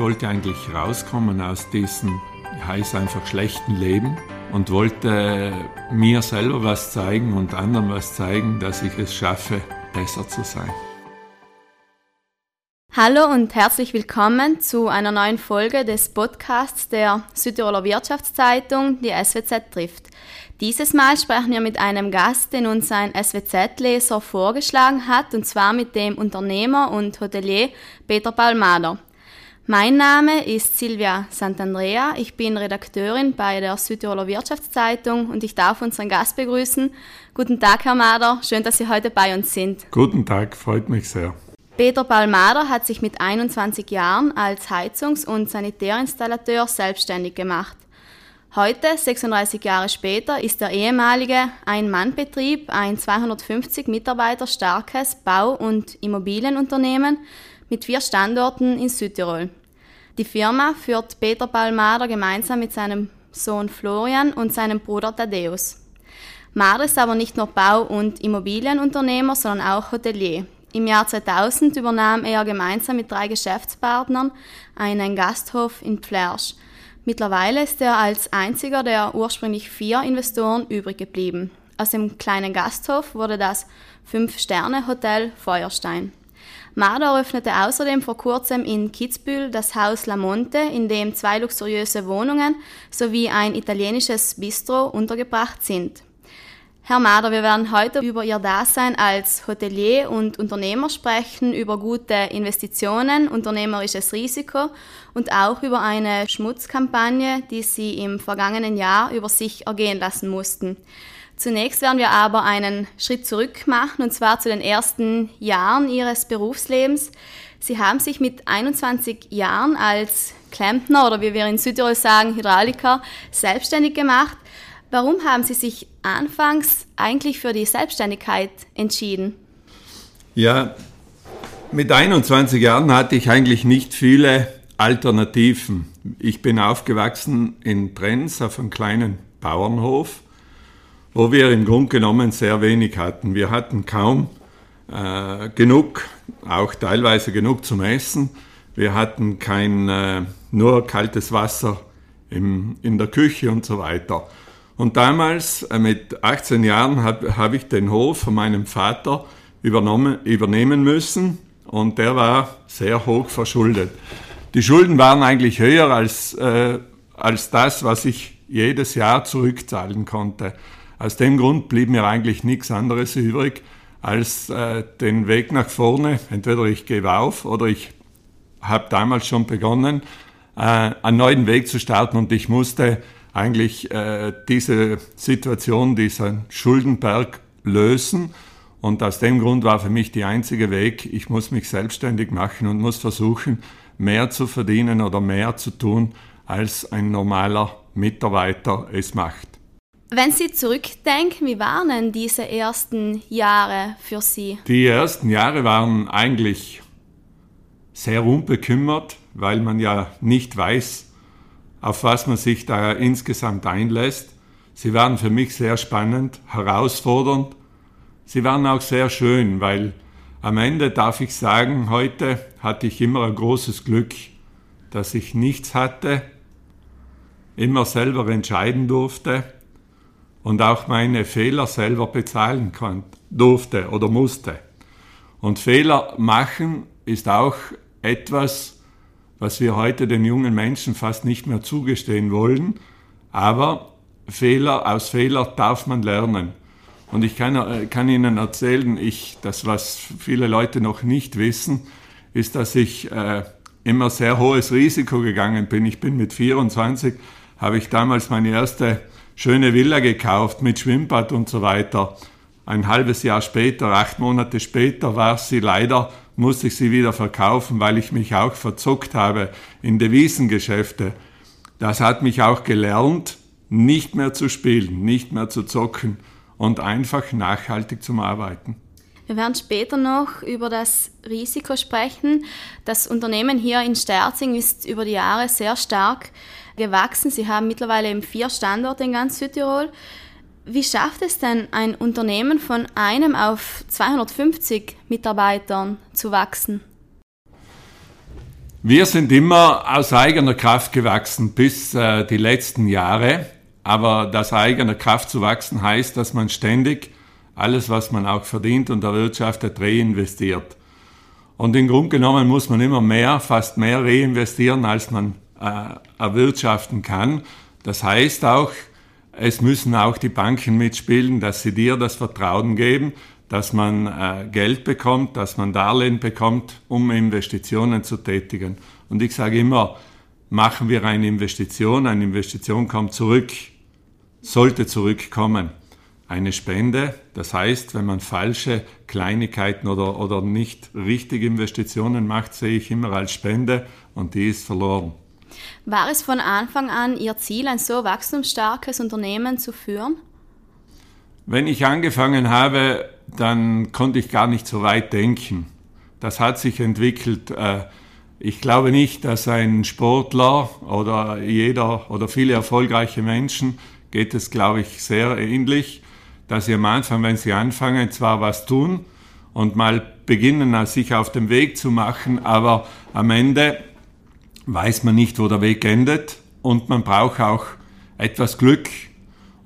wollte eigentlich rauskommen aus diesem, heißt einfach schlechten Leben und wollte mir selber was zeigen und anderen was zeigen, dass ich es schaffe, besser zu sein. Hallo und herzlich willkommen zu einer neuen Folge des Podcasts der Südtiroler Wirtschaftszeitung, die SWZ trifft. Dieses Mal sprechen wir mit einem Gast, den uns ein SWZ-Leser vorgeschlagen hat, und zwar mit dem Unternehmer und Hotelier Peter Palmader. Mein Name ist Silvia Santandrea, ich bin Redakteurin bei der Südtiroler Wirtschaftszeitung und ich darf unseren Gast begrüßen. Guten Tag, Herr Mader, schön, dass Sie heute bei uns sind. Guten Tag, freut mich sehr. Peter Palmader hat sich mit 21 Jahren als Heizungs- und Sanitärinstallateur selbstständig gemacht. Heute, 36 Jahre später, ist der ehemalige Ein-Mann-Betrieb ein 250 Mitarbeiter starkes Bau- und Immobilienunternehmen mit vier Standorten in Südtirol. Die Firma führt Peter Palmader gemeinsam mit seinem Sohn Florian und seinem Bruder Thaddeus. Mader ist aber nicht nur Bau- und Immobilienunternehmer, sondern auch Hotelier. Im Jahr 2000 übernahm er gemeinsam mit drei Geschäftspartnern einen Gasthof in Pflersch. Mittlerweile ist er als einziger der ursprünglich vier Investoren übrig geblieben. Aus dem kleinen Gasthof wurde das Fünf-Sterne-Hotel Feuerstein. Marder eröffnete außerdem vor kurzem in Kitzbühel das Haus La Monte, in dem zwei luxuriöse Wohnungen sowie ein italienisches Bistro untergebracht sind. Herr Mader, wir werden heute über Ihr Dasein als Hotelier und Unternehmer sprechen, über gute Investitionen, unternehmerisches Risiko und auch über eine Schmutzkampagne, die Sie im vergangenen Jahr über sich ergehen lassen mussten. Zunächst werden wir aber einen Schritt zurück machen, und zwar zu den ersten Jahren Ihres Berufslebens. Sie haben sich mit 21 Jahren als Klempner oder wie wir in Südtirol sagen, Hydrauliker selbstständig gemacht. Warum haben Sie sich anfangs eigentlich für die Selbstständigkeit entschieden? Ja, mit 21 Jahren hatte ich eigentlich nicht viele Alternativen. Ich bin aufgewachsen in Trenz auf einem kleinen Bauernhof, wo wir im Grunde genommen sehr wenig hatten. Wir hatten kaum äh, genug, auch teilweise genug zum Essen. Wir hatten kein, äh, nur kaltes Wasser im, in der Küche und so weiter. Und damals, äh, mit 18 Jahren, habe hab ich den Hof von meinem Vater übernommen, übernehmen müssen und der war sehr hoch verschuldet. Die Schulden waren eigentlich höher als, äh, als das, was ich jedes Jahr zurückzahlen konnte. Aus dem Grund blieb mir eigentlich nichts anderes übrig, als äh, den Weg nach vorne. Entweder ich gebe auf oder ich habe damals schon begonnen, äh, einen neuen Weg zu starten und ich musste eigentlich äh, diese Situation, diesen Schuldenberg lösen. Und aus dem Grund war für mich die einzige Weg, ich muss mich selbstständig machen und muss versuchen, mehr zu verdienen oder mehr zu tun, als ein normaler Mitarbeiter es macht. Wenn Sie zurückdenken, wie waren denn diese ersten Jahre für Sie? Die ersten Jahre waren eigentlich sehr unbekümmert, weil man ja nicht weiß, auf was man sich da insgesamt einlässt. Sie waren für mich sehr spannend, herausfordernd. Sie waren auch sehr schön, weil am Ende darf ich sagen, heute hatte ich immer ein großes Glück, dass ich nichts hatte, immer selber entscheiden durfte und auch meine Fehler selber bezahlen konnte, durfte oder musste. Und Fehler machen ist auch etwas, was wir heute den jungen Menschen fast nicht mehr zugestehen wollen. Aber Fehler, aus Fehler darf man lernen. Und ich kann, äh, kann Ihnen erzählen, ich, das, was viele Leute noch nicht wissen, ist, dass ich äh, immer sehr hohes Risiko gegangen bin. Ich bin mit 24, habe ich damals meine erste schöne Villa gekauft mit Schwimmbad und so weiter. Ein halbes Jahr später, acht Monate später, war sie leider musste ich sie wieder verkaufen, weil ich mich auch verzockt habe in Devisengeschäfte. Das hat mich auch gelernt, nicht mehr zu spielen, nicht mehr zu zocken und einfach nachhaltig zum Arbeiten. Wir werden später noch über das Risiko sprechen. Das Unternehmen hier in Sterzing ist über die Jahre sehr stark gewachsen. Sie haben mittlerweile vier Standorte in ganz Südtirol. Wie schafft es denn ein Unternehmen von einem auf 250 Mitarbeitern zu wachsen? Wir sind immer aus eigener Kraft gewachsen bis äh, die letzten Jahre. Aber das eigener Kraft zu wachsen heißt, dass man ständig alles, was man auch verdient und erwirtschaftet, reinvestiert. Und im Grunde genommen muss man immer mehr, fast mehr reinvestieren, als man erwirtschaften kann. Das heißt auch, es müssen auch die Banken mitspielen, dass sie dir das Vertrauen geben, dass man äh, Geld bekommt, dass man Darlehen bekommt, um Investitionen zu tätigen. Und ich sage immer, machen wir eine Investition, eine Investition kommt zurück, sollte zurückkommen. Eine Spende, das heißt, wenn man falsche Kleinigkeiten oder, oder nicht richtige Investitionen macht, sehe ich immer als Spende und die ist verloren. War es von Anfang an Ihr Ziel, ein so wachstumsstarkes Unternehmen zu führen? Wenn ich angefangen habe, dann konnte ich gar nicht so weit denken. Das hat sich entwickelt. Äh, ich glaube nicht, dass ein Sportler oder jeder oder viele erfolgreiche Menschen geht es, glaube ich, sehr ähnlich, dass sie am Anfang, wenn sie anfangen, zwar was tun und mal beginnen, sich auf den Weg zu machen, aber am Ende weiß man nicht, wo der Weg endet und man braucht auch etwas Glück,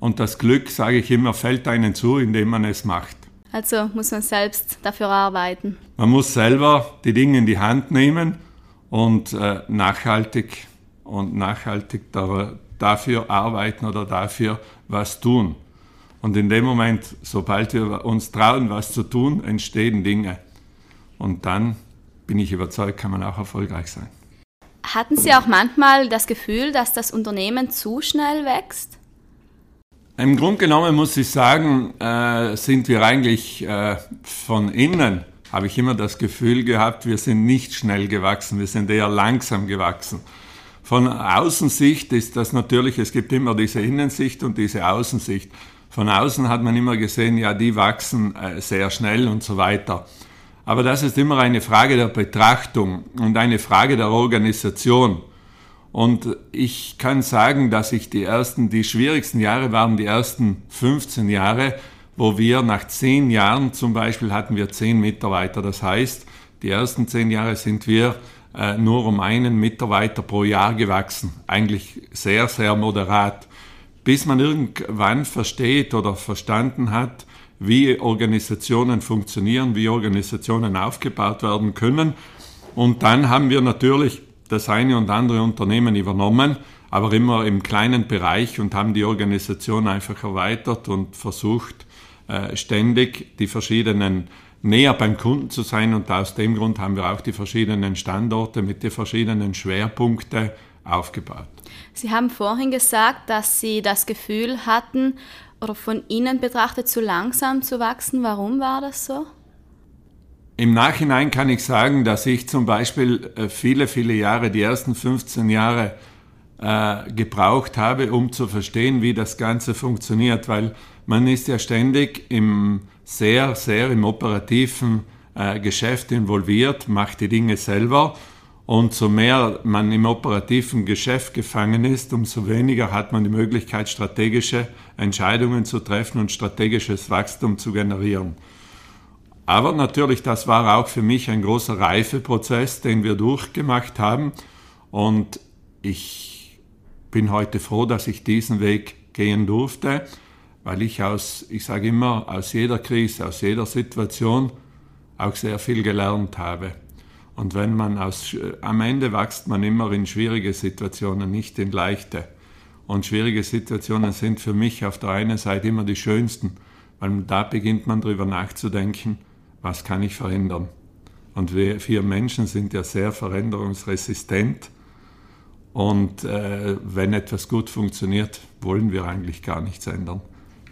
und das Glück, sage ich immer, fällt einem zu, indem man es macht. Also muss man selbst dafür arbeiten. Man muss selber die Dinge in die Hand nehmen und äh, nachhaltig und nachhaltig da, dafür arbeiten oder dafür was tun. Und in dem Moment, sobald wir uns trauen, was zu tun, entstehen Dinge. Und dann bin ich überzeugt, kann man auch erfolgreich sein. Hatten Sie auch manchmal das Gefühl, dass das Unternehmen zu schnell wächst? Im Grunde genommen muss ich sagen, äh, sind wir eigentlich äh, von innen, habe ich immer das Gefühl gehabt, wir sind nicht schnell gewachsen, wir sind eher langsam gewachsen. Von Außensicht ist das natürlich, es gibt immer diese Innensicht und diese Außensicht. Von außen hat man immer gesehen, ja, die wachsen äh, sehr schnell und so weiter. Aber das ist immer eine Frage der Betrachtung und eine Frage der Organisation. Und ich kann sagen, dass ich die ersten, die schwierigsten Jahre waren die ersten 15 Jahre, wo wir nach zehn Jahren zum Beispiel hatten wir zehn Mitarbeiter. Das heißt, die ersten zehn Jahre sind wir äh, nur um einen Mitarbeiter pro Jahr gewachsen. Eigentlich sehr, sehr moderat. Bis man irgendwann versteht oder verstanden hat, wie Organisationen funktionieren, wie Organisationen aufgebaut werden können. Und dann haben wir natürlich das eine und andere Unternehmen übernommen, aber immer im kleinen Bereich und haben die Organisation einfach erweitert und versucht, äh, ständig die verschiedenen näher beim Kunden zu sein und aus dem Grund haben wir auch die verschiedenen Standorte mit den verschiedenen Schwerpunkten aufgebaut. Sie haben vorhin gesagt, dass Sie das Gefühl hatten, oder von Ihnen betrachtet zu langsam zu wachsen. Warum war das so? Im Nachhinein kann ich sagen, dass ich zum Beispiel äh, viele, viele Jahre, die ersten 15 Jahre äh, gebraucht habe, um zu verstehen, wie das Ganze funktioniert, weil man ist ja ständig im sehr, sehr im operativen äh, Geschäft involviert, macht die Dinge selber und so mehr man im operativen Geschäft gefangen ist, umso weniger hat man die Möglichkeit, strategische Entscheidungen zu treffen und strategisches Wachstum zu generieren. Aber natürlich, das war auch für mich ein großer Reifeprozess, den wir durchgemacht haben. Und ich bin heute froh, dass ich diesen Weg gehen durfte, weil ich aus, ich sage immer, aus jeder Krise, aus jeder Situation auch sehr viel gelernt habe. Und wenn man aus, am Ende wächst man immer in schwierige Situationen, nicht in leichte. Und schwierige Situationen sind für mich auf der einen Seite immer die schönsten, weil da beginnt man darüber nachzudenken, was kann ich verändern? Und wir, wir Menschen sind ja sehr veränderungsresistent. Und äh, wenn etwas gut funktioniert, wollen wir eigentlich gar nichts ändern.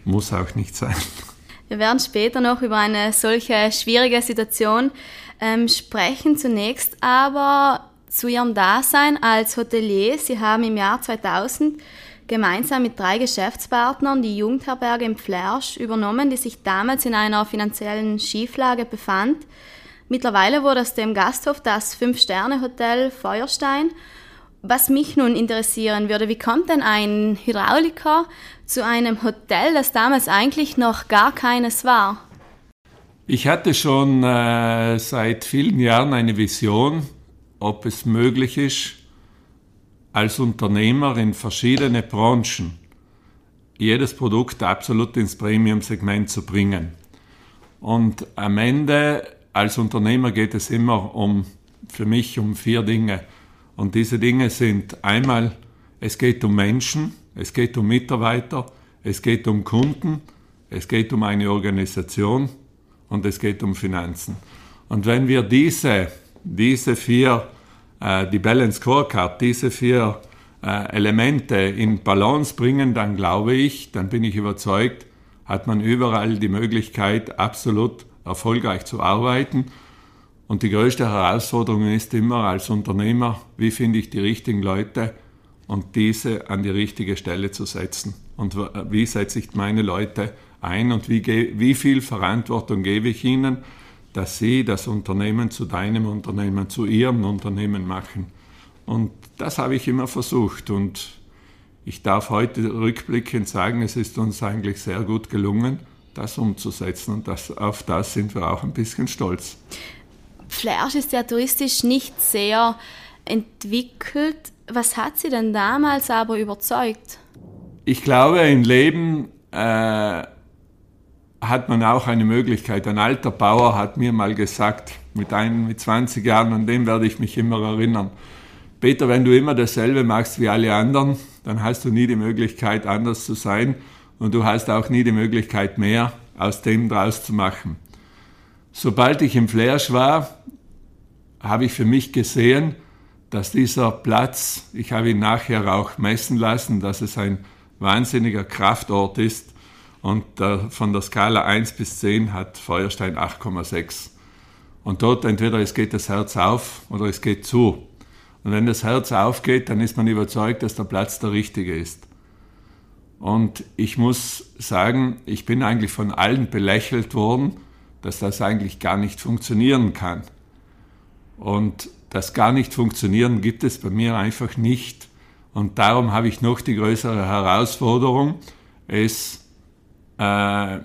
Muss auch nicht sein. Wir werden später noch über eine solche schwierige Situation ähm, sprechen. Zunächst aber zu Ihrem Dasein als Hotelier. Sie haben im Jahr 2000 gemeinsam mit drei Geschäftspartnern die Jugendherberge im Flersch übernommen, die sich damals in einer finanziellen Schieflage befand. Mittlerweile wurde aus dem Gasthof das Fünf-Sterne-Hotel Feuerstein. Was mich nun interessieren würde, wie kommt denn ein Hydrauliker zu einem Hotel, das damals eigentlich noch gar keines war? Ich hatte schon äh, seit vielen Jahren eine Vision ob es möglich ist, als Unternehmer in verschiedene Branchen jedes Produkt absolut ins Premium-Segment zu bringen. Und am Ende als Unternehmer geht es immer um, für mich um vier Dinge. Und diese Dinge sind einmal, es geht um Menschen, es geht um Mitarbeiter, es geht um Kunden, es geht um eine Organisation und es geht um Finanzen. Und wenn wir diese, diese vier, äh, die Balance Scorecard, diese vier äh, Elemente in Balance bringen, dann glaube ich, dann bin ich überzeugt, hat man überall die Möglichkeit, absolut erfolgreich zu arbeiten. Und die größte Herausforderung ist immer als Unternehmer, wie finde ich die richtigen Leute und diese an die richtige Stelle zu setzen. Und wie setze ich meine Leute ein und wie, wie viel Verantwortung gebe ich ihnen, dass sie das Unternehmen zu deinem Unternehmen, zu ihrem Unternehmen machen. Und das habe ich immer versucht und ich darf heute rückblickend sagen, es ist uns eigentlich sehr gut gelungen, das umzusetzen und das, auf das sind wir auch ein bisschen stolz. Flash ist ja touristisch nicht sehr entwickelt. Was hat Sie denn damals aber überzeugt? Ich glaube, im Leben äh, hat man auch eine Möglichkeit. Ein alter Bauer hat mir mal gesagt, mit, ein, mit 20 Jahren, an den werde ich mich immer erinnern. Peter, wenn du immer dasselbe machst wie alle anderen, dann hast du nie die Möglichkeit, anders zu sein und du hast auch nie die Möglichkeit, mehr aus dem draus zu machen. Sobald ich im Flash war, habe ich für mich gesehen, dass dieser Platz, ich habe ihn nachher auch messen lassen, dass es ein wahnsinniger Kraftort ist und von der Skala 1 bis 10 hat Feuerstein 8,6. Und dort entweder es geht das Herz auf oder es geht zu. Und wenn das Herz aufgeht, dann ist man überzeugt, dass der Platz der richtige ist. Und ich muss sagen, ich bin eigentlich von allen belächelt worden, dass das eigentlich gar nicht funktionieren kann. Und das gar nicht funktionieren gibt es bei mir einfach nicht. Und darum habe ich noch die größere Herausforderung, es äh,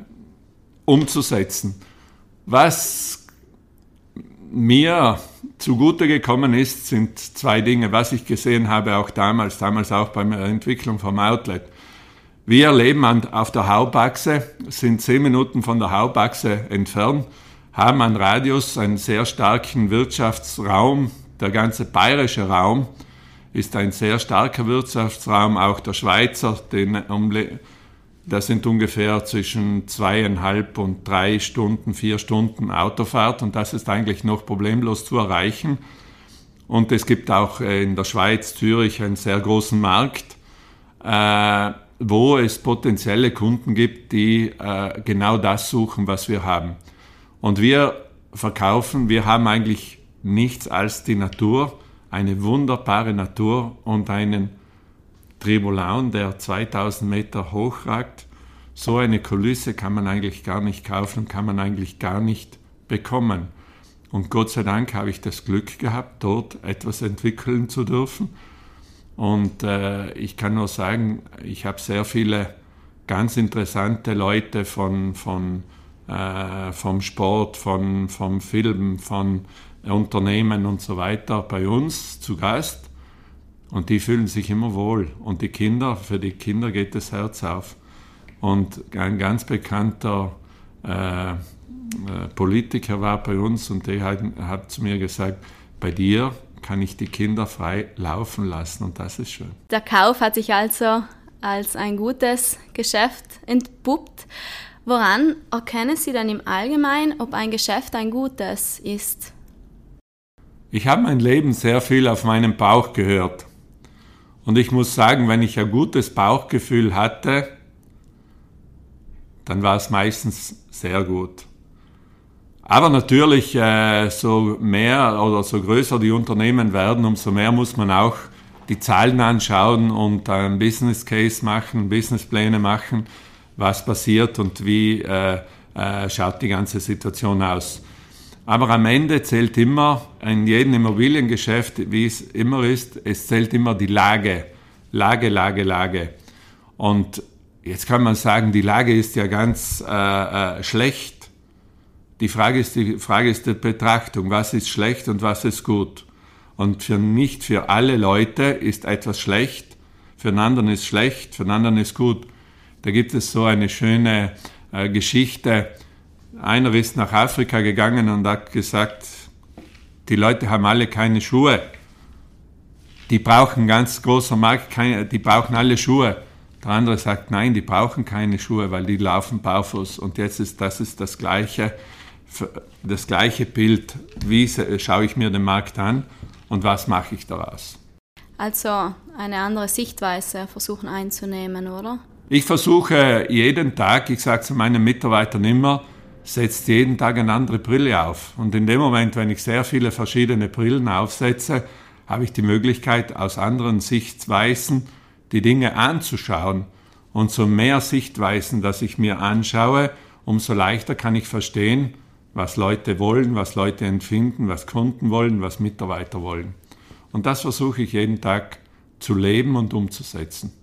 umzusetzen. Was mir zugute gekommen ist, sind zwei Dinge, was ich gesehen habe, auch damals, damals auch bei der Entwicklung vom Outlet. Wir leben an, auf der Haupachse, sind zehn Minuten von der Haupachse entfernt, haben einen Radius, einen sehr starken Wirtschaftsraum. Der ganze bayerische Raum ist ein sehr starker Wirtschaftsraum, auch der Schweizer, den das sind ungefähr zwischen zweieinhalb und drei Stunden, vier Stunden Autofahrt und das ist eigentlich noch problemlos zu erreichen. Und es gibt auch äh, in der Schweiz, Zürich, einen sehr großen Markt, äh, wo es potenzielle Kunden gibt, die äh, genau das suchen, was wir haben. Und wir verkaufen, wir haben eigentlich nichts als die Natur, eine wunderbare Natur und einen Tribulaun, der 2000 Meter hoch ragt. So eine Kulisse kann man eigentlich gar nicht kaufen, kann man eigentlich gar nicht bekommen. Und Gott sei Dank habe ich das Glück gehabt, dort etwas entwickeln zu dürfen. Und äh, ich kann nur sagen, ich habe sehr viele ganz interessante Leute von, von, äh, vom Sport, von, vom Film, von Unternehmen und so weiter bei uns zu Gast. Und die fühlen sich immer wohl. Und die Kinder, für die Kinder geht das Herz auf. Und ein ganz bekannter äh, äh, Politiker war bei uns und der hat, hat zu mir gesagt, bei dir kann ich die Kinder frei laufen lassen und das ist schön. Der Kauf hat sich also als ein gutes Geschäft entpuppt. Woran erkennen Sie dann im Allgemeinen, ob ein Geschäft ein gutes ist? Ich habe mein Leben sehr viel auf meinen Bauch gehört. Und ich muss sagen, wenn ich ein gutes Bauchgefühl hatte, dann war es meistens sehr gut. Aber natürlich, äh, so mehr oder so größer die Unternehmen werden, umso mehr muss man auch die Zahlen anschauen und einen Business Case machen, Businesspläne machen, was passiert und wie äh, äh, schaut die ganze Situation aus. Aber am Ende zählt immer, in jedem Immobiliengeschäft, wie es immer ist, es zählt immer die Lage. Lage, Lage, Lage. Und jetzt kann man sagen, die Lage ist ja ganz schlecht. Die Frage ist die Frage ist die Betrachtung, was ist schlecht und was ist gut. Und für nicht für alle Leute ist etwas schlecht, für einen anderen ist schlecht, für einen anderen ist gut. Da gibt es so eine schöne äh, Geschichte. Einer ist nach Afrika gegangen und hat gesagt, die Leute haben alle keine Schuhe. Die brauchen ganz großer Markt, keine, die brauchen alle Schuhe. Der andere sagt, nein, die brauchen keine Schuhe, weil die laufen barfuß. Und jetzt ist das ist das gleiche, das gleiche Bild. Wie schaue ich mir den Markt an und was mache ich daraus? Also eine andere Sichtweise versuchen einzunehmen, oder? Ich versuche jeden Tag, ich sage zu meinen Mitarbeitern immer, setzt jeden Tag eine andere Brille auf. Und in dem Moment, wenn ich sehr viele verschiedene Brillen aufsetze, habe ich die Möglichkeit, aus anderen Sichtweisen die Dinge anzuschauen. Und so mehr Sichtweisen, dass ich mir anschaue, umso leichter kann ich verstehen, was Leute wollen, was Leute empfinden, was Kunden wollen, was Mitarbeiter wollen. Und das versuche ich jeden Tag zu leben und umzusetzen.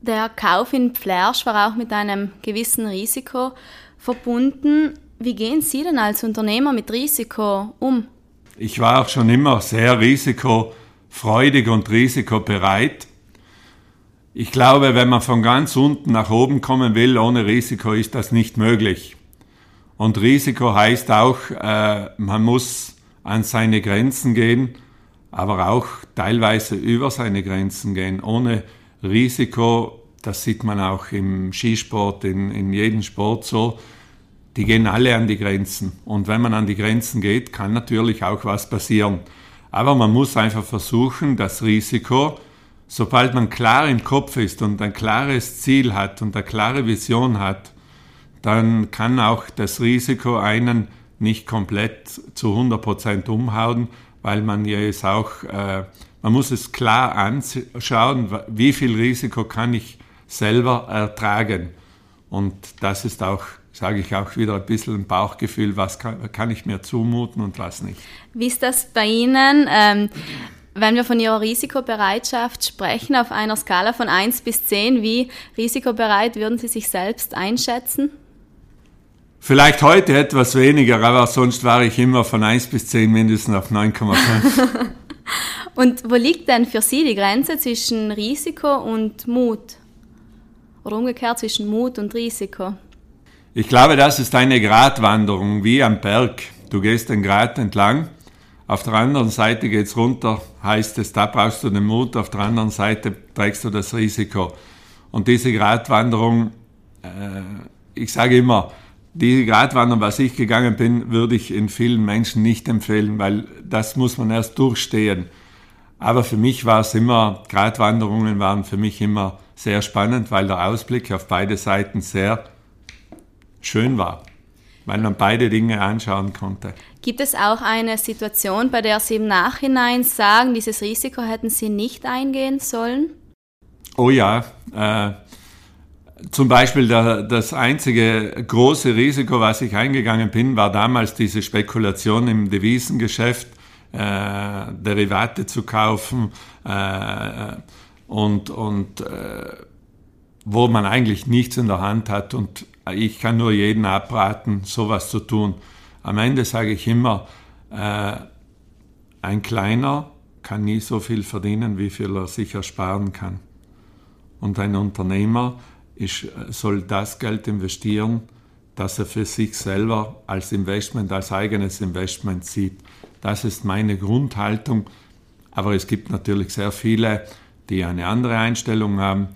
Der Kauf in Flersch war auch mit einem gewissen Risiko verbunden. Wie gehen Sie denn als Unternehmer mit Risiko um? Ich war auch schon immer sehr risikofreudig und risikobereit. Ich glaube, wenn man von ganz unten nach oben kommen will, ohne Risiko ist das nicht möglich. Und Risiko heißt auch, äh, man muss an seine Grenzen gehen, aber auch teilweise über seine Grenzen gehen. Ohne Risiko, das sieht man auch im Skisport, in, in jedem Sport so, die gehen alle an die Grenzen. Und wenn man an die Grenzen geht, kann natürlich auch was passieren. Aber man muss einfach versuchen, das Risiko, sobald man klar im Kopf ist und ein klares Ziel hat und eine klare Vision hat, dann kann auch das Risiko einen nicht komplett zu 100% umhauen, weil man ja es auch, äh, man muss es klar anschauen, wie viel Risiko kann ich selber ertragen. Und das ist auch, sage ich auch wieder ein bisschen ein Bauchgefühl, was kann, kann ich mir zumuten und was nicht. Wie ist das bei Ihnen? Ähm, wenn wir von Ihrer Risikobereitschaft sprechen, auf einer Skala von 1 bis 10, wie risikobereit würden Sie sich selbst einschätzen? Vielleicht heute etwas weniger, aber sonst war ich immer von 1 bis 10 mindestens auf 9,5. und wo liegt denn für Sie die Grenze zwischen Risiko und Mut? Oder umgekehrt zwischen Mut und Risiko? Ich glaube, das ist eine Gratwanderung wie am Berg. Du gehst den Grat entlang, auf der anderen Seite geht es runter, heißt es, da brauchst du den Mut, auf der anderen Seite trägst du das Risiko. Und diese Gratwanderung, äh, ich sage immer, die Gratwanderung, was ich gegangen bin, würde ich in vielen Menschen nicht empfehlen, weil das muss man erst durchstehen. Aber für mich war es immer, Gratwanderungen waren für mich immer sehr spannend, weil der Ausblick auf beide Seiten sehr schön war, weil man beide Dinge anschauen konnte. Gibt es auch eine Situation, bei der Sie im Nachhinein sagen, dieses Risiko hätten Sie nicht eingehen sollen? Oh ja, äh, zum Beispiel der, das einzige große Risiko, was ich eingegangen bin, war damals diese Spekulation im Devisengeschäft, äh, Derivate zu kaufen äh, und, und äh, wo man eigentlich nichts in der Hand hat. Und ich kann nur jeden abraten, sowas zu tun. Am Ende sage ich immer, äh, ein Kleiner kann nie so viel verdienen, wie viel er sich ersparen kann. Und ein Unternehmer ist, soll das Geld investieren, das er für sich selber als Investment, als eigenes Investment sieht. Das ist meine Grundhaltung. Aber es gibt natürlich sehr viele, die eine andere Einstellung haben.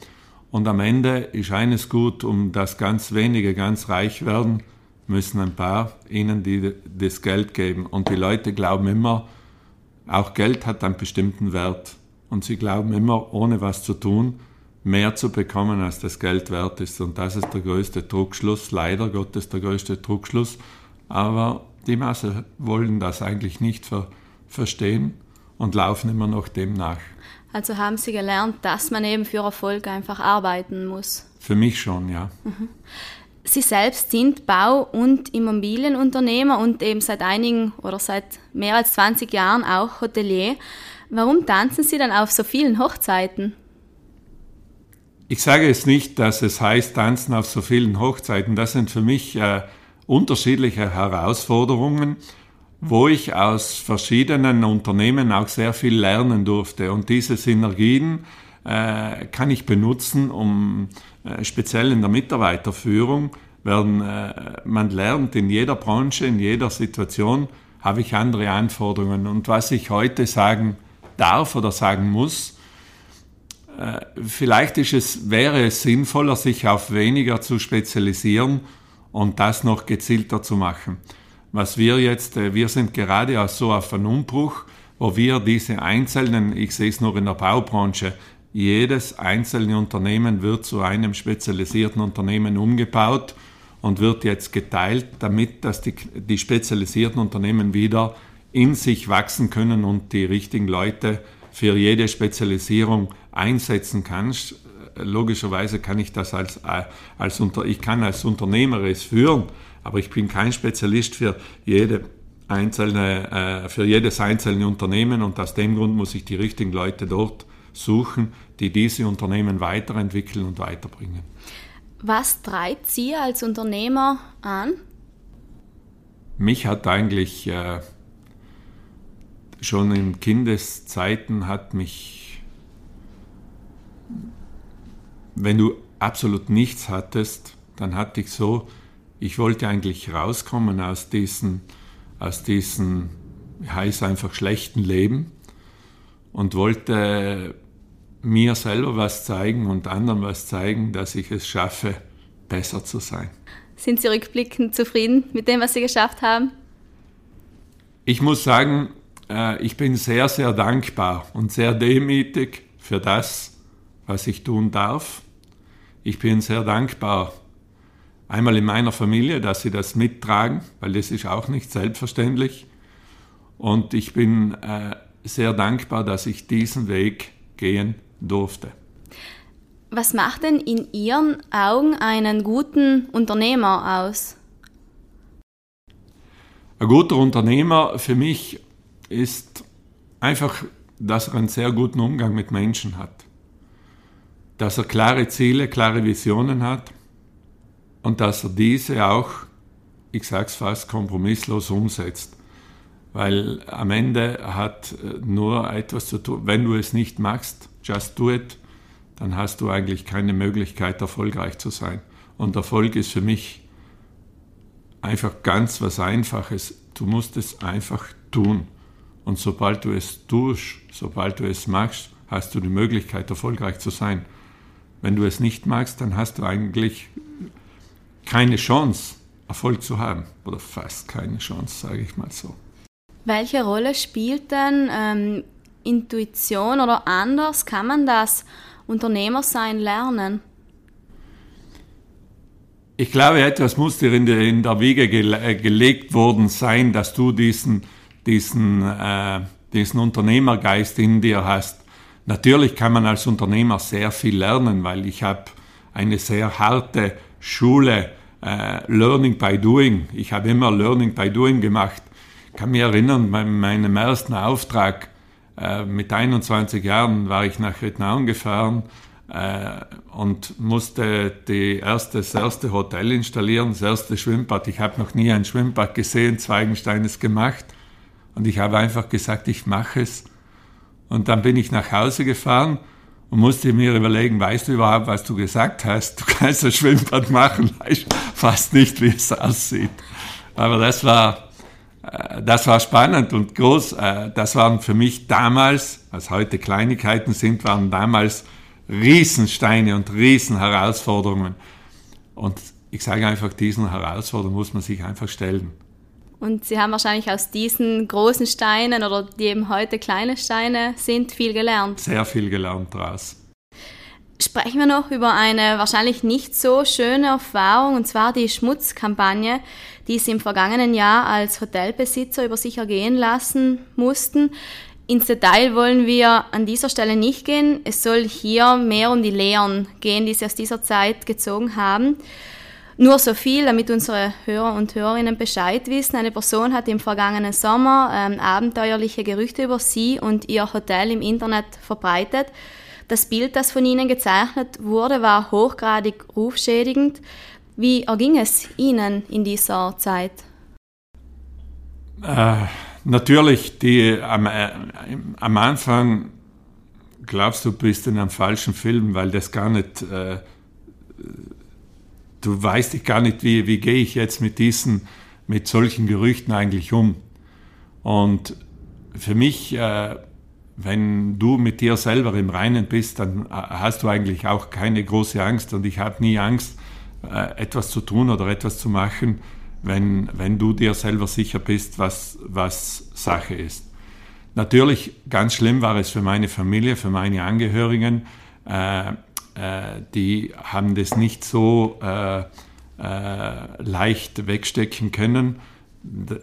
Und am Ende ist eines gut, um das ganz wenige ganz reich werden, müssen ein paar ihnen die, das Geld geben. Und die Leute glauben immer, auch Geld hat einen bestimmten Wert. Und sie glauben immer, ohne was zu tun, mehr zu bekommen, als das Geld wert ist. Und das ist der größte Druckschluss, leider Gottes der größte Druckschluss. Aber die Masse wollen das eigentlich nicht ver verstehen und laufen immer noch dem nach. Also haben Sie gelernt, dass man eben für Erfolg einfach arbeiten muss? Für mich schon, ja. Mhm. Sie selbst sind Bau- und Immobilienunternehmer und eben seit einigen oder seit mehr als 20 Jahren auch Hotelier. Warum tanzen Sie dann auf so vielen Hochzeiten? Ich sage jetzt nicht, dass es heißt, tanzen auf so vielen Hochzeiten. Das sind für mich äh, unterschiedliche Herausforderungen, wo ich aus verschiedenen Unternehmen auch sehr viel lernen durfte. Und diese Synergien äh, kann ich benutzen, um äh, speziell in der Mitarbeiterführung werden, äh, man lernt in jeder Branche, in jeder Situation, habe ich andere Anforderungen. Und was ich heute sagen darf oder sagen muss, vielleicht ist es, wäre es sinnvoller, sich auf weniger zu spezialisieren und das noch gezielter zu machen. Was wir jetzt, äh, wir sind gerade so auf einem Umbruch, wo wir diese einzelnen, ich sehe es nur in der Baubranche, jedes einzelne Unternehmen wird zu einem spezialisierten Unternehmen umgebaut und wird jetzt geteilt, damit dass die, die spezialisierten Unternehmen wieder in sich wachsen können und die richtigen Leute für jede Spezialisierung einsetzen kannst. Logischerweise kann ich das als, als Unter ich kann als Unternehmer es führen, aber ich bin kein Spezialist für jede einzelne, äh, für jedes einzelne Unternehmen und aus dem Grund muss ich die richtigen Leute dort suchen, die diese Unternehmen weiterentwickeln und weiterbringen. Was treibt Sie als Unternehmer an? Mich hat eigentlich äh, schon in Kindeszeiten hat mich, wenn du absolut nichts hattest, dann hatte ich so, ich wollte eigentlich rauskommen aus diesen, aus diesen, heißt einfach schlechten Leben und wollte mir selber was zeigen und anderen was zeigen, dass ich es schaffe, besser zu sein. Sind Sie rückblickend zufrieden mit dem, was Sie geschafft haben? Ich muss sagen, ich bin sehr, sehr dankbar und sehr demütig für das, was ich tun darf. Ich bin sehr dankbar einmal in meiner Familie, dass sie das mittragen, weil das ist auch nicht selbstverständlich. Und ich bin äh, sehr dankbar, dass ich diesen Weg gehen durfte. Was macht denn in Ihren Augen einen guten Unternehmer aus? Ein guter Unternehmer für mich ist einfach, dass er einen sehr guten Umgang mit Menschen hat. Dass er klare Ziele, klare Visionen hat und dass er diese auch, ich sage es fast, kompromisslos umsetzt. Weil am Ende hat nur etwas zu tun, wenn du es nicht machst, just do it, dann hast du eigentlich keine Möglichkeit, erfolgreich zu sein. Und Erfolg ist für mich einfach ganz was Einfaches. Du musst es einfach tun. Und sobald du es tust, sobald du es machst, hast du die Möglichkeit, erfolgreich zu sein. Wenn du es nicht magst, dann hast du eigentlich keine Chance, Erfolg zu haben. Oder fast keine Chance, sage ich mal so. Welche Rolle spielt denn ähm, Intuition oder anders? Kann man das Unternehmersein lernen? Ich glaube, etwas muss dir in der, in der Wiege gele gelegt worden sein, dass du diesen diesen, äh, diesen Unternehmergeist in dir hast. Natürlich kann man als Unternehmer sehr viel lernen, weil ich habe eine sehr harte Schule, äh, Learning by Doing. Ich habe immer Learning by Doing gemacht. Ich kann mich erinnern, bei meinem ersten Auftrag äh, mit 21 Jahren war ich nach Vietnam gefahren äh, und musste die erste, das erste Hotel installieren, das erste Schwimmbad. Ich habe noch nie ein Schwimmbad gesehen, Zweigensteines gemacht. Und ich habe einfach gesagt, ich mache es. Und dann bin ich nach Hause gefahren und musste mir überlegen, weißt du überhaupt, was du gesagt hast? Du kannst das Schwimmbad machen, weißt fast nicht, wie es aussieht. Aber das war, äh, das war spannend und groß. Äh, das waren für mich damals, was heute Kleinigkeiten sind, waren damals Riesensteine und Riesenherausforderungen. Und ich sage einfach, diesen Herausforderungen muss man sich einfach stellen. Und Sie haben wahrscheinlich aus diesen großen Steinen oder die eben heute kleine Steine sind, viel gelernt. Sehr viel gelernt daraus. Sprechen wir noch über eine wahrscheinlich nicht so schöne Erfahrung, und zwar die Schmutzkampagne, die Sie im vergangenen Jahr als Hotelbesitzer über sich ergehen lassen mussten. Ins Detail wollen wir an dieser Stelle nicht gehen. Es soll hier mehr um die Lehren gehen, die Sie aus dieser Zeit gezogen haben. Nur so viel, damit unsere Hörer und Hörerinnen Bescheid wissen. Eine Person hat im vergangenen Sommer ähm, abenteuerliche Gerüchte über sie und ihr Hotel im Internet verbreitet. Das Bild, das von ihnen gezeichnet wurde, war hochgradig rufschädigend. Wie erging es Ihnen in dieser Zeit? Äh, natürlich, die am, äh, am Anfang glaubst du, bist in einem falschen Film, weil das gar nicht, äh, du weißt gar nicht, wie, wie gehe ich jetzt mit diesen, mit solchen Gerüchten eigentlich um. Und für mich, äh, wenn du mit dir selber im Reinen bist, dann äh, hast du eigentlich auch keine große Angst. Und ich habe nie Angst, äh, etwas zu tun oder etwas zu machen, wenn, wenn du dir selber sicher bist, was, was Sache ist. Natürlich, ganz schlimm war es für meine Familie, für meine Angehörigen. Äh, die haben das nicht so äh, äh, leicht wegstecken können.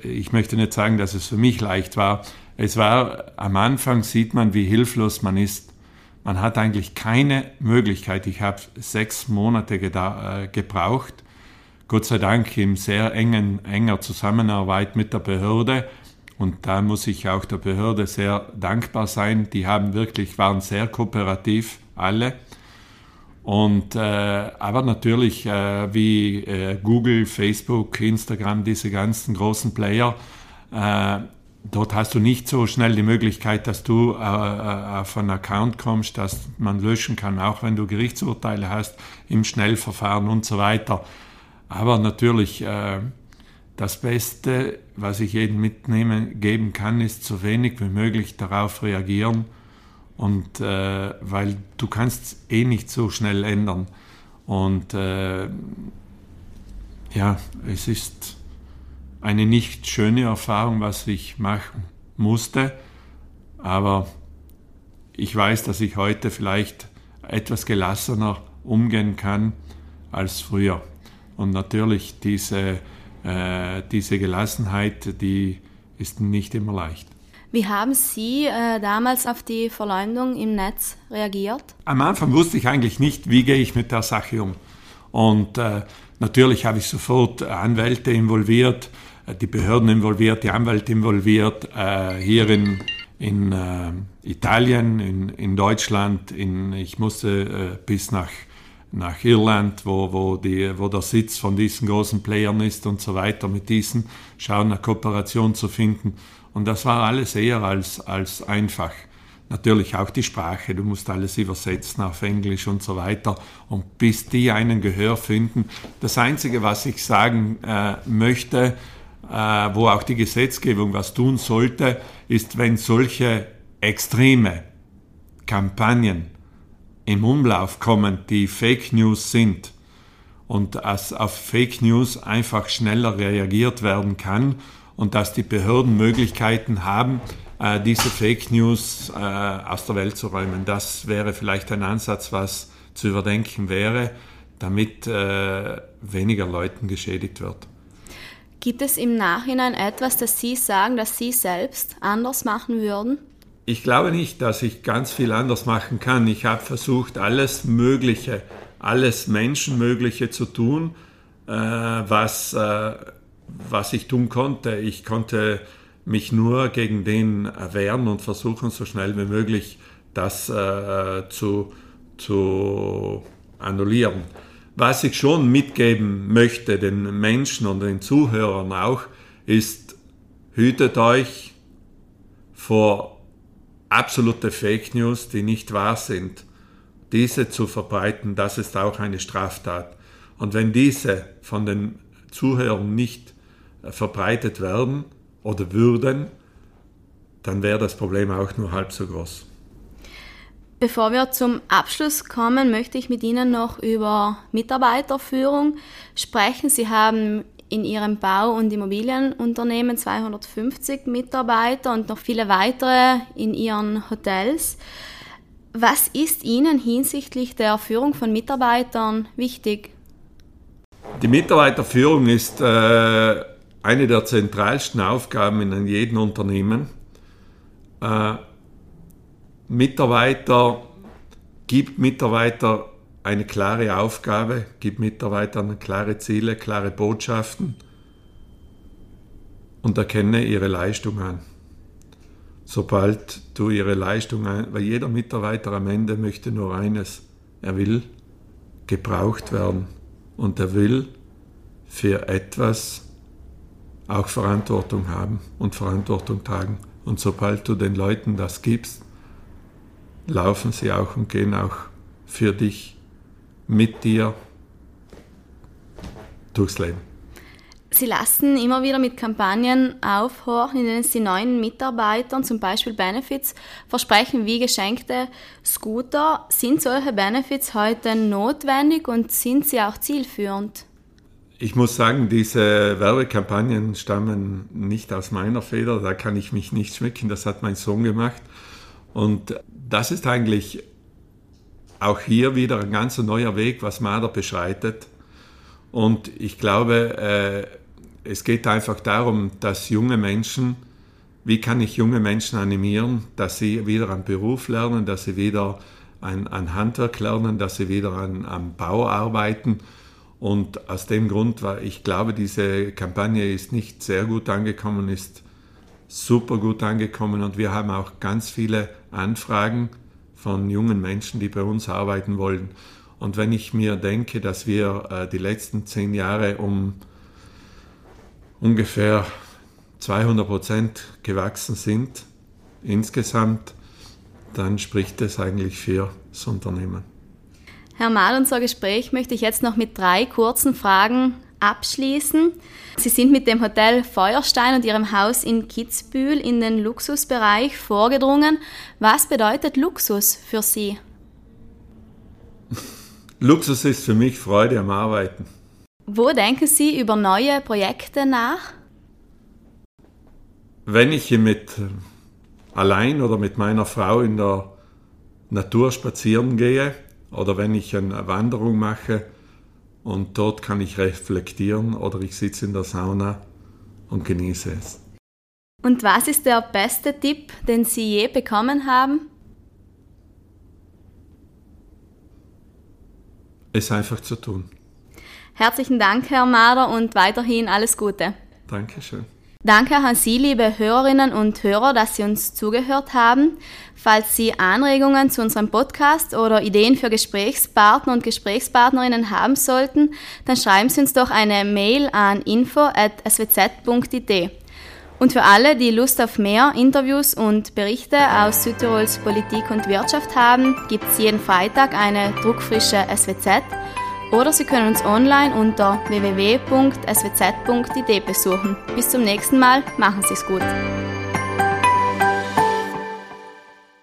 Ich möchte nicht sagen, dass es für mich leicht war. Es war am Anfang, sieht man, wie hilflos man ist. Man hat eigentlich keine Möglichkeit. Ich habe sechs Monate äh, gebraucht, Gott sei Dank in sehr engen, enger Zusammenarbeit mit der Behörde und da muss ich auch der Behörde sehr dankbar sein. Die haben wirklich, waren sehr kooperativ, alle. Und, äh, aber natürlich äh, wie äh, Google, Facebook, Instagram, diese ganzen großen Player, äh, dort hast du nicht so schnell die Möglichkeit, dass du äh, äh, auf einen Account kommst, dass man löschen kann, auch wenn du Gerichtsurteile hast im Schnellverfahren und so weiter. Aber natürlich das Beste, was ich jedem mitnehmen geben kann, ist so wenig wie möglich darauf reagieren und äh, weil du kannst eh nicht so schnell ändern und äh, ja, es ist eine nicht schöne Erfahrung, was ich machen musste, aber ich weiß, dass ich heute vielleicht etwas gelassener umgehen kann als früher. Und natürlich diese äh, diese Gelassenheit, die ist nicht immer leicht. Wie haben Sie äh, damals auf die Verleumdung im Netz reagiert? Am Anfang wusste ich eigentlich nicht, wie gehe ich mit der Sache um. Und äh, natürlich habe ich sofort Anwälte involviert, äh, die Behörden involviert, die Anwälte involviert, äh, hier in, in äh, Italien, in, in Deutschland, in, ich musste bis nach nach Irland, wo, wo, die, wo der Sitz von diesen großen Playern ist und so weiter, mit diesen schauen, eine Kooperation zu finden. Und das war alles eher als, als einfach. Natürlich auch die Sprache, du musst alles übersetzen auf Englisch und so weiter. Und bis die einen Gehör finden. Das Einzige, was ich sagen äh, möchte, äh, wo auch die Gesetzgebung was tun sollte, ist, wenn solche extreme Kampagnen im Umlauf kommen, die Fake News sind und dass auf Fake News einfach schneller reagiert werden kann und dass die Behörden Möglichkeiten haben, äh, diese Fake News äh, aus der Welt zu räumen. Das wäre vielleicht ein Ansatz, was zu überdenken wäre, damit äh, weniger Leuten geschädigt wird. Gibt es im Nachhinein etwas, das Sie sagen, dass Sie selbst anders machen würden? ich glaube nicht, dass ich ganz viel anders machen kann. Ich habe versucht, alles Mögliche, alles Menschenmögliche zu tun, was, was ich tun konnte. Ich konnte mich nur gegen den wehren und versuchen, so schnell wie möglich das äh, zu, zu annullieren. Was ich schon mitgeben möchte, den Menschen und den Zuhörern auch, ist, hütet euch vor absolute Fake News, die nicht wahr sind, diese zu verbreiten, das ist auch eine Straftat. Und wenn diese von den Zuhörern nicht verbreitet werden oder würden, dann wäre das Problem auch nur halb so groß. Bevor wir zum Abschluss kommen, möchte ich mit Ihnen noch über Mitarbeiterführung sprechen. Sie haben in ihrem Bau- und Immobilienunternehmen 250 Mitarbeiter und noch viele weitere in ihren Hotels. Was ist Ihnen hinsichtlich der Führung von Mitarbeitern wichtig? Die Mitarbeiterführung ist äh, eine der zentralsten Aufgaben in jedem Unternehmen. Äh, Mitarbeiter gibt Mitarbeiter eine klare Aufgabe, gib Mitarbeitern klare Ziele, klare Botschaften und erkenne ihre Leistung an. Sobald du ihre Leistung an, weil jeder Mitarbeiter am Ende möchte nur eines, er will gebraucht werden und er will für etwas auch Verantwortung haben und Verantwortung tragen. Und sobald du den Leuten das gibst, laufen sie auch und gehen auch für dich, mit dir durchs Leben. Sie lassen immer wieder mit Kampagnen aufhorchen, in denen Sie neuen Mitarbeitern zum Beispiel Benefits versprechen wie geschenkte Scooter. Sind solche Benefits heute notwendig und sind sie auch zielführend? Ich muss sagen, diese Werbekampagnen stammen nicht aus meiner Feder, da kann ich mich nicht schmecken, das hat mein Sohn gemacht. Und das ist eigentlich auch hier wieder ein ganz neuer Weg, was Marder beschreitet. Und ich glaube, äh, es geht einfach darum, dass junge Menschen, wie kann ich junge Menschen animieren, dass sie wieder einen Beruf lernen, dass sie wieder ein, ein Handwerk lernen, dass sie wieder an, am Bau arbeiten und aus dem Grund war, ich glaube, diese Kampagne ist nicht sehr gut angekommen, ist super gut angekommen und wir haben auch ganz viele Anfragen von jungen Menschen, die bei uns arbeiten wollen. Und wenn ich mir denke, dass wir äh, die letzten zehn Jahre um ungefähr 200 Prozent gewachsen sind insgesamt, dann spricht es eigentlich für das Unternehmen. Herr Mahl, unser Gespräch möchte ich jetzt noch mit drei kurzen Fragen abschließen. Sie sind mit dem Hotel Feuerstein und Ihrem Haus in Kitzbühel in den Luxusbereich vorgedrungen. Was bedeutet Luxus für Sie? Luxus ist für mich Freude am Arbeiten. Wo denken Sie über neue Projekte nach? Wenn ich mit äh, allein oder mit meiner Frau in der Natur spazieren gehe, oder wenn ich eine Wanderung mache und dort kann ich reflektieren oder ich sitze in der Sauna und genieße es. Und was ist der beste Tipp, den Sie je bekommen haben? Es einfach zu tun. Herzlichen Dank, Herr Mader, und weiterhin alles Gute. Dankeschön. Danke an Sie, liebe Hörerinnen und Hörer, dass Sie uns zugehört haben. Falls Sie Anregungen zu unserem Podcast oder Ideen für Gesprächspartner und Gesprächspartnerinnen haben sollten, dann schreiben Sie uns doch eine Mail an info.swz.it. Und für alle, die Lust auf mehr Interviews und Berichte aus Südtirols Politik und Wirtschaft haben, gibt es jeden Freitag eine druckfrische SWZ oder Sie können uns online unter www.swz.id besuchen. Bis zum nächsten Mal, machen Sie es gut.